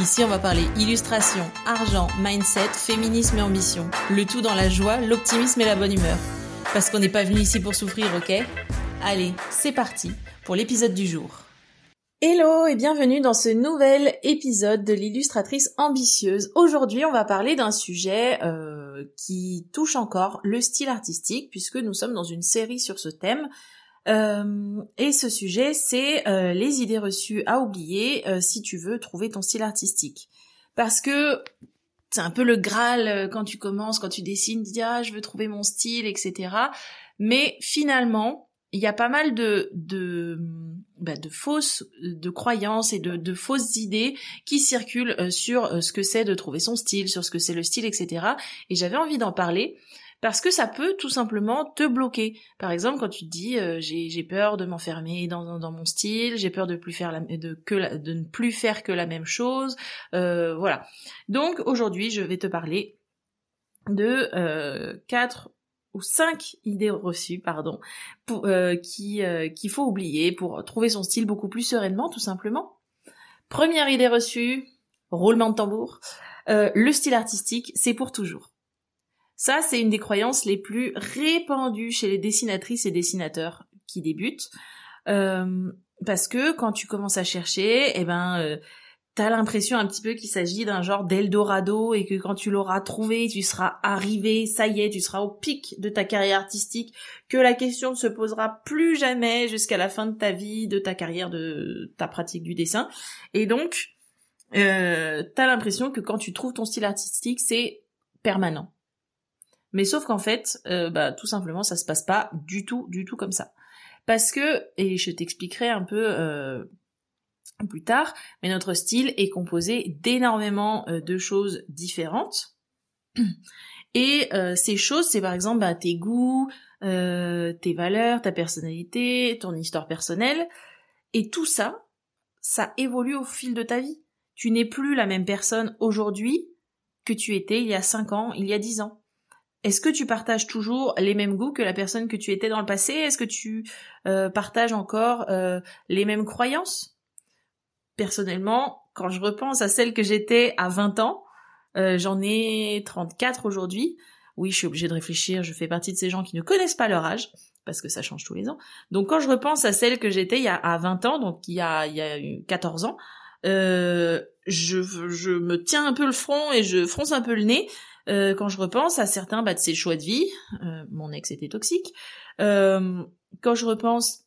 Ici, on va parler illustration, argent, mindset, féminisme et ambition. Le tout dans la joie, l'optimisme et la bonne humeur. Parce qu'on n'est pas venu ici pour souffrir, ok? Allez, c'est parti pour l'épisode du jour. Hello et bienvenue dans ce nouvel épisode de l'illustratrice ambitieuse. Aujourd'hui, on va parler d'un sujet euh, qui touche encore le style artistique puisque nous sommes dans une série sur ce thème euh, et ce sujet, c'est euh, les idées reçues à oublier euh, si tu veux trouver ton style artistique. Parce que c'est un peu le Graal quand tu commences, quand tu dessines, tu dis ah je veux trouver mon style, etc. Mais finalement, il y a pas mal de de, bah, de fausses de croyances et de, de fausses idées qui circulent sur ce que c'est de trouver son style, sur ce que c'est le style, etc. Et j'avais envie d'en parler parce que ça peut tout simplement te bloquer. Par exemple, quand tu te dis euh, j'ai peur de m'enfermer dans, mon style, j'ai peur de plus faire la, de que de ne plus faire que la même chose, euh, voilà. Donc aujourd'hui, je vais te parler de euh, quatre ou cinq idées reçues, pardon, euh, qui qu'il faut oublier pour trouver son style beaucoup plus sereinement, tout simplement. Première idée reçue, roulement de tambour. le style artistique, c'est pour toujours. Ça, c'est une des croyances les plus répandues chez les dessinatrices et dessinateurs qui débutent. Euh, parce que quand tu commences à chercher, eh ben, euh, t'as l'impression un petit peu qu'il s'agit d'un genre d'Eldorado et que quand tu l'auras trouvé, tu seras arrivé, ça y est, tu seras au pic de ta carrière artistique, que la question ne se posera plus jamais jusqu'à la fin de ta vie, de ta carrière, de ta pratique du dessin. Et donc, euh, t'as l'impression que quand tu trouves ton style artistique, c'est permanent. Mais sauf qu'en fait, euh, bah, tout simplement, ça se passe pas du tout, du tout comme ça. Parce que, et je t'expliquerai un peu euh, plus tard, mais notre style est composé d'énormément euh, de choses différentes. Et ces choses, c'est par exemple bah, tes goûts, tes valeurs, ta personnalité, ton histoire personnelle. Et tout ça, ça évolue au fil de ta vie. Tu n'es plus la même personne aujourd'hui que tu étais il y a 5 ans, il y a 10 ans. Est-ce que tu partages toujours les mêmes goûts que la personne que tu étais dans le passé? Est-ce que tu euh, partages encore euh, les mêmes croyances? Personnellement, quand je repense à celle que j'étais à 20 ans, euh, j'en ai 34 aujourd'hui. Oui, je suis obligée de réfléchir, je fais partie de ces gens qui ne connaissent pas leur âge, parce que ça change tous les ans. Donc quand je repense à celle que j'étais il y a à 20 ans, donc il y a, il y a 14 ans, je, je me tiens un peu le front et je fronce un peu le nez euh, quand je repense à certains bah, de ses choix de vie, euh, mon ex était toxique, euh, quand je repense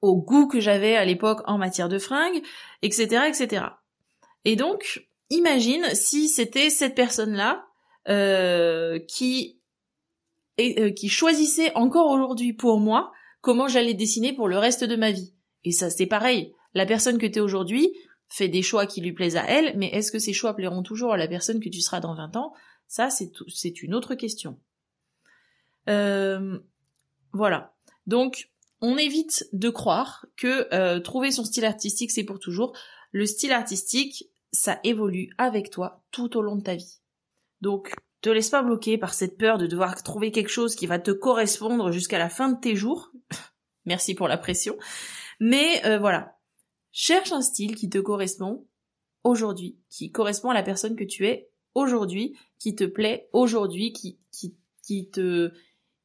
au goût que j'avais à l'époque en matière de fringues, etc., etc. Et donc, imagine si c'était cette personne-là qui et, qui choisissait encore aujourd'hui pour moi comment j'allais dessiner pour le reste de ma vie. Et ça, c'est pareil. La personne que tu es aujourd'hui fait des choix qui lui plaisent à elle, mais est-ce que ces choix plairont toujours à la personne que tu seras dans 20 ans? Ça, c'est une autre question. Euh, voilà. Donc, on évite de croire que euh, trouver son style artistique, c'est pour toujours. Le style artistique, ça évolue avec toi tout au long de ta vie. Donc, te laisse pas bloquer par cette peur de devoir trouver quelque chose qui va te correspondre jusqu'à la fin de tes jours. Merci pour la pression. Mais euh, voilà. Cherche un style qui te correspond aujourd'hui, qui correspond à la personne que tu es aujourd'hui, qui te plaît aujourd'hui, qui, qui, qui te,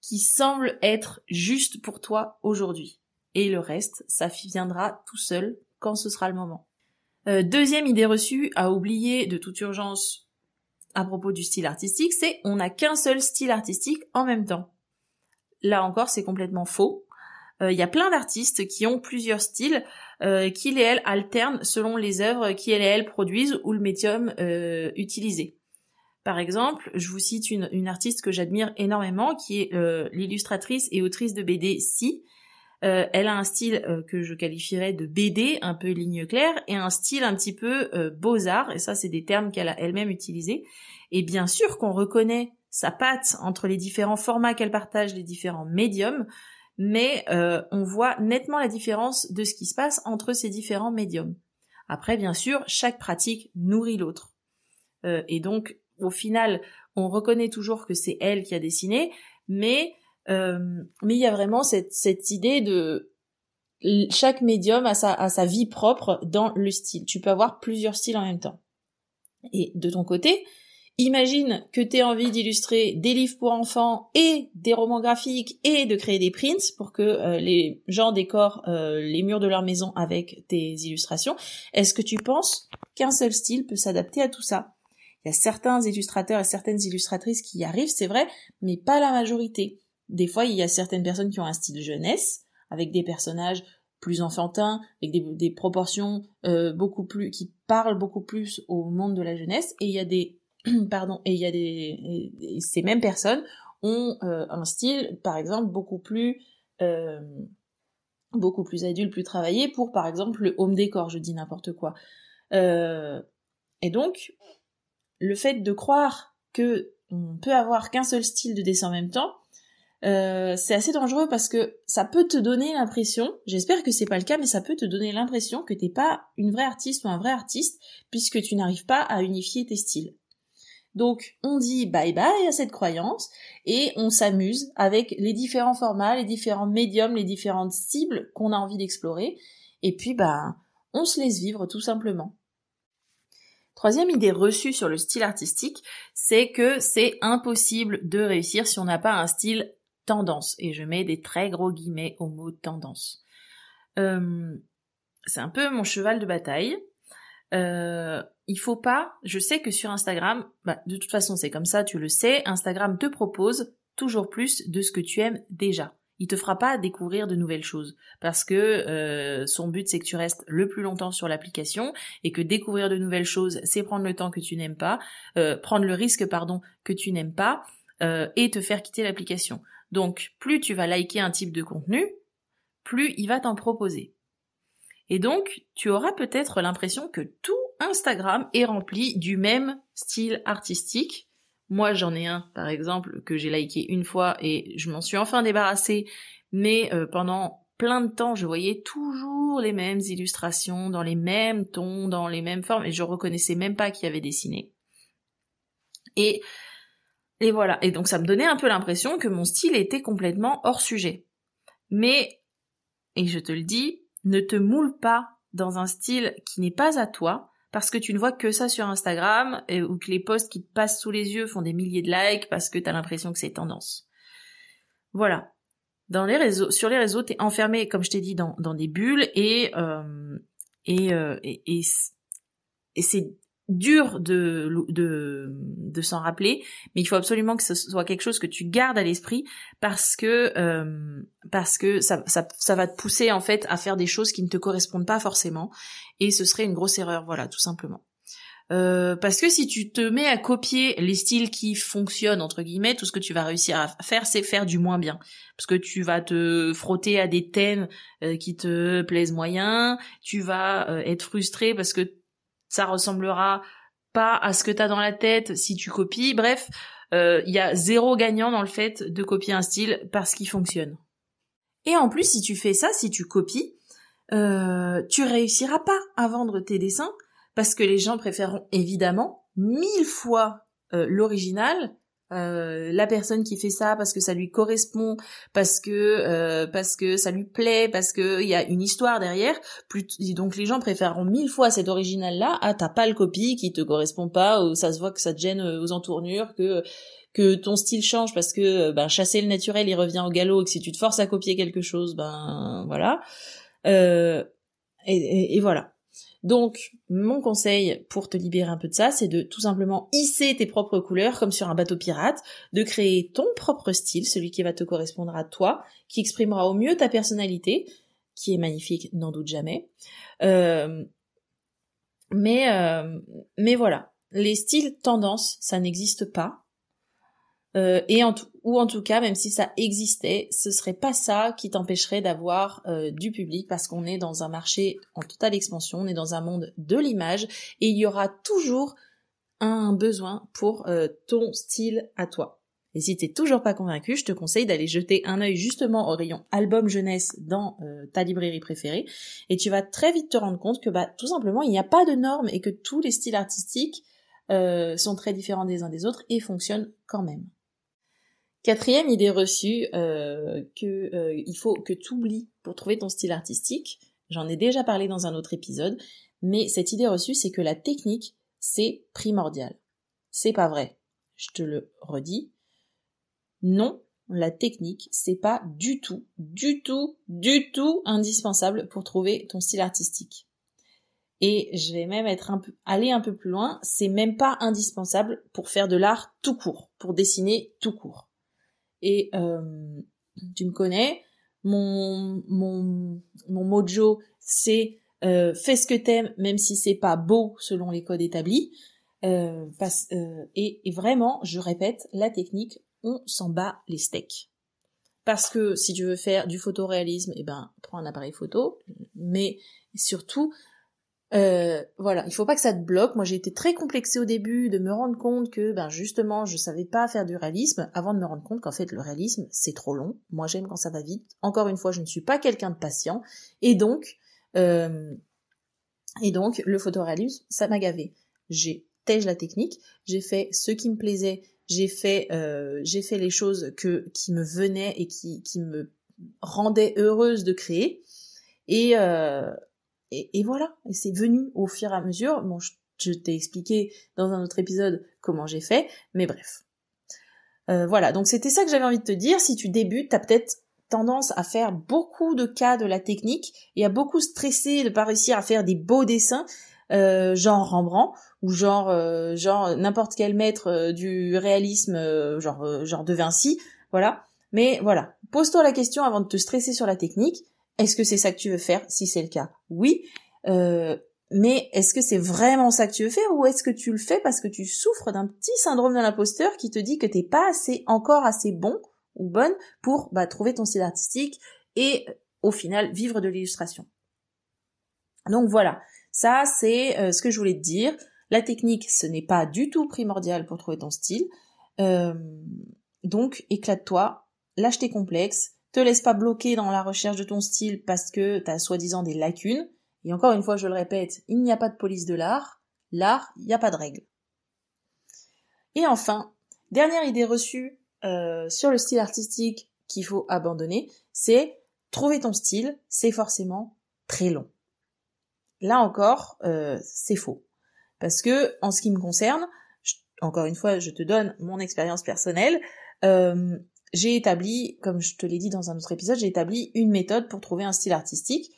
qui semble être juste pour toi aujourd'hui. Et le reste, ça viendra tout seul quand ce sera le moment. Euh, deuxième idée reçue à oublier de toute urgence à propos du style artistique, c'est on n'a qu'un seul style artistique en même temps. Là encore, c'est complètement faux. Euh, il y a plein d'artistes qui ont plusieurs styles, euh, qui les elles alternent selon les œuvres qui les elles produisent ou le médium utilisé. Par exemple, je vous cite une, artiste que j'admire énormément, qui est euh, l'illustratrice et autrice de BD Si. euh, elle a un style euh, que je qualifierais de BD, un peu ligne claire, et un style un petit peu beaux-arts, et ça c'est des termes qu'elle a elle-même utilisés. Et bien sûr qu'on reconnaît sa patte entre les différents formats qu'elle partage, les différents médiums, mais on voit nettement la différence de ce qui se passe entre ces différents médiums. Après, bien sûr, chaque pratique nourrit l'autre. et donc, au final, on reconnaît toujours que c'est elle qui a dessiné, mais euh, mais il y a vraiment cette, cette idée de chaque médium a sa, a sa vie propre dans le style. Tu peux avoir plusieurs styles en même temps. Et de ton côté, imagine que tu envie d'illustrer des livres pour enfants et des romans graphiques et de créer des prints pour que euh, les gens décorent euh, les murs de leur maison avec tes illustrations. Est-ce que tu penses qu'un seul style peut s'adapter à tout ça? Il y a certains illustrateurs et certaines illustratrices qui y arrivent, c'est vrai, mais pas la majorité. Des fois, il y a certaines personnes qui ont un style jeunesse, avec des personnages plus enfantins, avec des, proportions euh, beaucoup plus, qui parlent beaucoup plus au monde de la jeunesse, et il y a des, pardon, et il y a des, ces mêmes personnes ont euh, un style, par exemple, beaucoup plus, euh, beaucoup plus adulte, plus travaillé pour, par exemple, le home décor, je dis n'importe quoi. et donc, le fait de croire que on peut avoir qu'un seul style de dessin en même temps, euh, c'est assez dangereux parce que ça peut te donner l'impression, j'espère que c'est pas le cas, mais ça peut te donner l'impression que t'es pas une vraie artiste ou un vrai artiste puisque tu n'arrives pas à unifier tes styles. Donc on dit bye bye à cette croyance et on s'amuse avec les différents formats, les différents médiums, les différentes cibles qu'on a envie d'explorer et puis bah on se laisse vivre tout simplement. Troisième idée reçue sur le style artistique, c'est que c'est impossible de réussir si on n'a pas un style tendance. Et je mets des très gros guillemets au mot tendance. Euh, c'est un peu mon cheval de bataille. Euh, il faut pas, je sais que sur Instagram, bah, de toute façon c'est comme ça, tu le sais, Instagram te propose toujours plus de ce que tu aimes déjà. Il te fera pas découvrir de nouvelles choses parce que euh, son but c'est que tu restes le plus longtemps sur l'application et que découvrir de nouvelles choses c'est prendre le temps que tu n'aimes pas, prendre le risque pardon que tu n'aimes pas et te faire quitter l'application. Donc, plus tu vas liker un type de contenu, plus il va t'en proposer. Et donc, tu auras peut-être l'impression que tout Instagram est rempli du même style artistique. Moi, j'en ai un, par exemple, que j'ai liké une fois et je m'en suis enfin débarrassée, mais euh, pendant plein de temps, je voyais toujours les mêmes illustrations, dans les mêmes tons, dans les mêmes formes, et je reconnaissais même pas qui avait dessiné. Et et voilà. Et donc ça me donnait un peu l'impression que mon style était complètement hors sujet. Mais, et je te le dis, ne te moule pas dans un style qui n'est pas à toi, parce que tu ne vois que ça sur Instagram, ou que les posts qui te passent sous les yeux font des milliers de likes parce que t'as l'impression que c'est tendance. Voilà. Dans les réseaux, sur les réseaux, t'es enfermé, comme je t'ai dit, dans, dans des bulles et, euh, euh, et, et, et c'est dur de, de, de s'en rappeler, mais il faut absolument que ce soit quelque chose que tu gardes à l'esprit parce que euh, parce que ça, ça, ça va te pousser en fait à faire des choses qui ne te correspondent pas forcément et ce serait une grosse erreur, voilà, tout simplement. Euh, parce que si tu te mets à copier les styles qui fonctionnent entre guillemets, tout ce que tu vas réussir à faire, c'est faire du moins bien. Parce que tu vas te frotter à des thèmes euh, qui te plaisent moyen, tu vas être frustré parce que ça ressemblera pas à ce que t'as dans la tête si tu copies. Bref, il euh, y a zéro gagnant dans le fait de copier un style parce qu'il fonctionne. Et en plus, si tu fais ça, si tu copies, euh, tu réussiras pas à vendre tes dessins parce que les gens préféreront évidemment mille fois euh, l'original euh, la personne qui fait ça parce que ça lui correspond, parce que euh, parce que ça lui plaît, parce que il y a une histoire derrière. Plus donc les gens préféreront mille fois cet original là à t'as pas le copie qui te correspond pas ou ça se voit que ça te gêne euh, aux entournures que que ton style change parce que ben chasser le naturel il revient au galop et que si tu te forces à copier quelque chose ben voilà. Et voilà donc, mon conseil pour te libérer un peu de ça, c'est de tout simplement hisser tes propres couleurs comme sur un bateau pirate, de créer ton propre style, celui qui va te correspondre à toi, qui exprimera au mieux ta personnalité, qui est magnifique, n'en doute jamais. Euh, mais, euh, mais voilà, les styles tendances, ça n'existe pas. Euh, et en ou en tout cas, même si ça existait, ce serait pas ça qui t'empêcherait d'avoir euh, du public parce qu'on est dans un marché en totale expansion, on est dans un monde de l'image et il y aura toujours un besoin pour euh, ton style à toi. Et si t'es toujours pas convaincu, je te conseille d'aller jeter un œil justement au rayon album jeunesse dans ta librairie préférée et tu vas très vite te rendre compte que bah tout simplement il n'y a pas de normes et que tous les styles artistiques sont très différents des uns des autres et fonctionnent quand même. Quatrième idée reçue euh, que euh, il faut que tu oublies pour trouver ton style artistique. J'en ai déjà parlé dans un autre épisode, mais cette idée reçue, c'est que la technique, c'est primordial. C'est pas vrai. Je te le redis. Non, la technique, c'est pas du tout, du tout, du tout indispensable pour trouver ton style artistique. Et je vais même être un peu, aller un peu plus loin, c'est même pas indispensable pour faire de l'art tout court, pour dessiner tout court. Et euh, tu me connais, mon, mon, mon mojo, c'est euh, fais ce que t'aimes, même si c'est pas beau selon les codes établis. Euh, euh, et, et, vraiment, je répète, la technique, on s'en bat les steaks. Parce que si tu veux faire du photoréalisme, eh ben, prends un appareil photo, mais surtout, euh, voilà, il faut pas que ça te bloque. Moi, j'ai été très complexée au début de me rendre compte que, ben justement, je savais pas faire du réalisme, avant de me rendre compte qu'en fait, le réalisme, c'est trop long. Moi, j'aime quand ça va vite. Encore une fois, je ne suis pas quelqu'un de patient, et donc, euh, et donc, le photoréalisme, ça m'a gavé. J'ai tège la technique, j'ai fait ce qui me plaisait, j'ai fait, euh, j'ai fait les choses que qui me venaient et qui qui me rendaient heureuse de créer. Et, euh, et, voilà, et c'est venu au fur et à mesure. Bon, je, t'ai expliqué dans un autre épisode comment j'ai fait, mais bref. Euh, voilà, donc c'était ça que j'avais envie de te dire. Si tu débutes, t'as peut-être tendance à faire beaucoup de cas de la technique et à beaucoup stresser de pas réussir à faire des beaux dessins, euh, genre Rembrandt ou genre euh, genre n'importe quel maître du réalisme, genre genre de Vinci, voilà. Mais voilà, pose-toi la question avant de te stresser sur la technique. Est-ce que c'est ça que tu veux faire? Si c'est le cas, oui. Euh, mais est-ce que c'est vraiment ça que tu veux faire ou est-ce que tu le fais parce que tu souffres d'un petit syndrome de l'imposteur qui te dit que t'es pas assez encore assez bon ou bonne pour bah, trouver ton style artistique et au final vivre de l'illustration? Donc voilà, ça c'est euh, ce que je voulais te dire. La technique, ce n'est pas du tout primordial pour trouver ton style. Euh, donc éclate-toi, lâche tes complexes, te laisse pas bloquer dans la recherche de ton style parce que tu as soi-disant des lacunes. Et encore une fois, je le répète, il n'y a pas de police de l'art. L'art, il n'y a pas de règles. Et enfin, dernière idée reçue euh, sur le style artistique qu'il faut abandonner, c'est trouver ton style, c'est forcément très long. Là encore, euh, c'est faux. Parce que, en ce qui me concerne, encore une fois, je te donne mon expérience personnelle, euh, j'ai établi, comme je te l'ai dit dans un autre épisode, j'ai établi une méthode pour trouver un style artistique.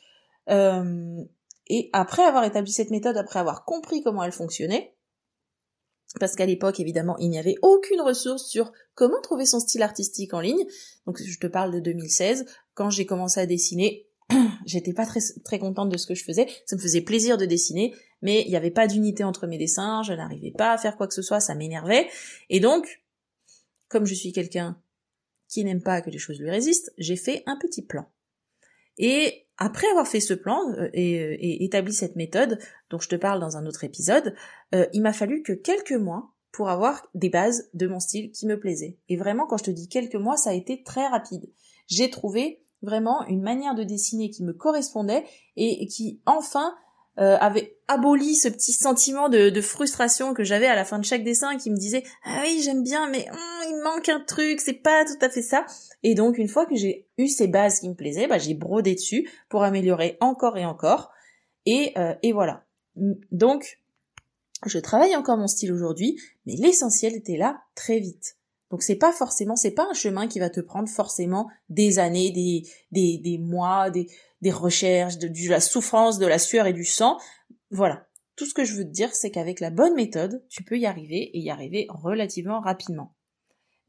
Euh, et après avoir établi cette méthode, après avoir compris comment elle fonctionnait, parce qu'à l'époque, évidemment, il n'y avait aucune ressource sur comment trouver son style artistique en ligne. Donc, je te parle de 2016. Quand j'ai commencé à dessiner, j'étais pas très, très contente de ce que je faisais. Ça me faisait plaisir de dessiner, mais il n'y avait pas d'unité entre mes dessins. Je n'arrivais pas à faire quoi que ce soit. Ça m'énervait. Et donc, comme je suis quelqu'un qui n'aime pas que les choses lui résistent, j'ai fait un petit plan. Et après avoir fait ce plan euh, et, établi cette méthode, dont je te parle dans un autre épisode, euh, il m'a fallu que quelques mois pour avoir des bases de mon style qui me plaisaient. Et vraiment, quand je te dis quelques mois, ça a été très rapide. J'ai trouvé vraiment une manière de dessiner qui me correspondait et qui enfin euh, avait aboli ce petit sentiment de, frustration que j'avais à la fin de chaque dessin qui me disait ah oui j'aime bien mais hum, il manque un truc c'est pas tout à fait ça et donc une fois que j'ai eu ces bases qui me plaisaient bah, j'ai brodé dessus pour améliorer encore et encore et, euh, et voilà donc je travaille encore mon style aujourd'hui mais l'essentiel était là très vite donc c'est pas forcément c'est pas un chemin qui va te prendre forcément des années des des, des mois des des recherches, de, la souffrance, de la sueur et du sang. Voilà. Tout ce que je veux te dire, c'est qu'avec la bonne méthode, tu peux y arriver et y arriver relativement rapidement.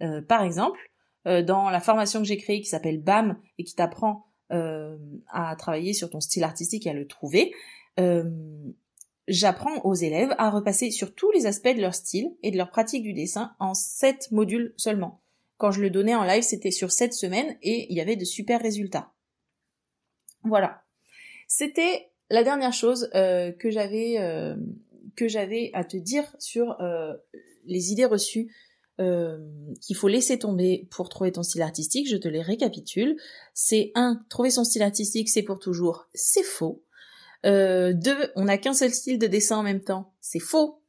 Euh, par exemple, euh, dans la formation que j'ai créée qui s'appelle BAM et qui t'apprend euh, à travailler sur ton style artistique et à le trouver, j'apprends aux élèves à repasser sur tous les aspects de leur style et de leur pratique du dessin en sept modules seulement. Quand je le donnais en live, c'était sur sept semaines et il y avait de super résultats. Voilà. C'était la dernière chose que j'avais à te dire sur les idées reçues qu'il faut laisser tomber pour trouver ton style artistique. Je te les récapitule. C'est un, trouver son style artistique, c'est pour toujours. C'est faux. deux, on n'a qu'un seul style de dessin en même temps. C'est faux.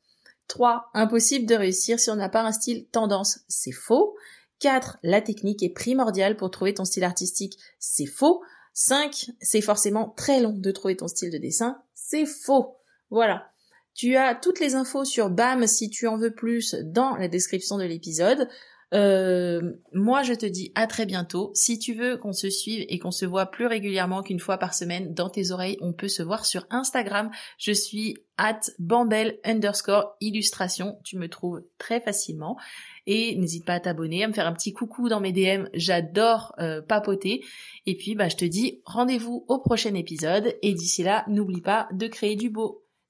Trois, impossible de réussir si on n'a pas un style tendance. C'est faux. 4. La technique est primordiale pour trouver ton style artistique. C'est faux. 5. C'est forcément très long de trouver ton style de dessin. C'est faux. Voilà. Tu as toutes les infos sur BAM si tu en veux plus dans la description de l'épisode. Euh, moi, je te dis à très bientôt. Si tu veux qu'on se suive et qu'on se voit plus régulièrement qu'une fois par semaine dans tes oreilles, on peut se voir sur Instagram. Je suis at bambel underscore illustration. Tu me trouves très facilement. Et n'hésite pas à t'abonner, à me faire un petit coucou dans mes DM. J'adore euh, papoter. Et puis, bah, je te dis rendez-vous au prochain épisode. Et d'ici là, n'oublie pas de créer du beau.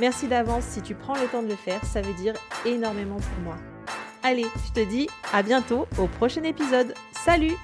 Merci d'avance si tu prends le temps de le faire, ça veut dire énormément pour moi. Allez, je te dis à bientôt au prochain épisode. Salut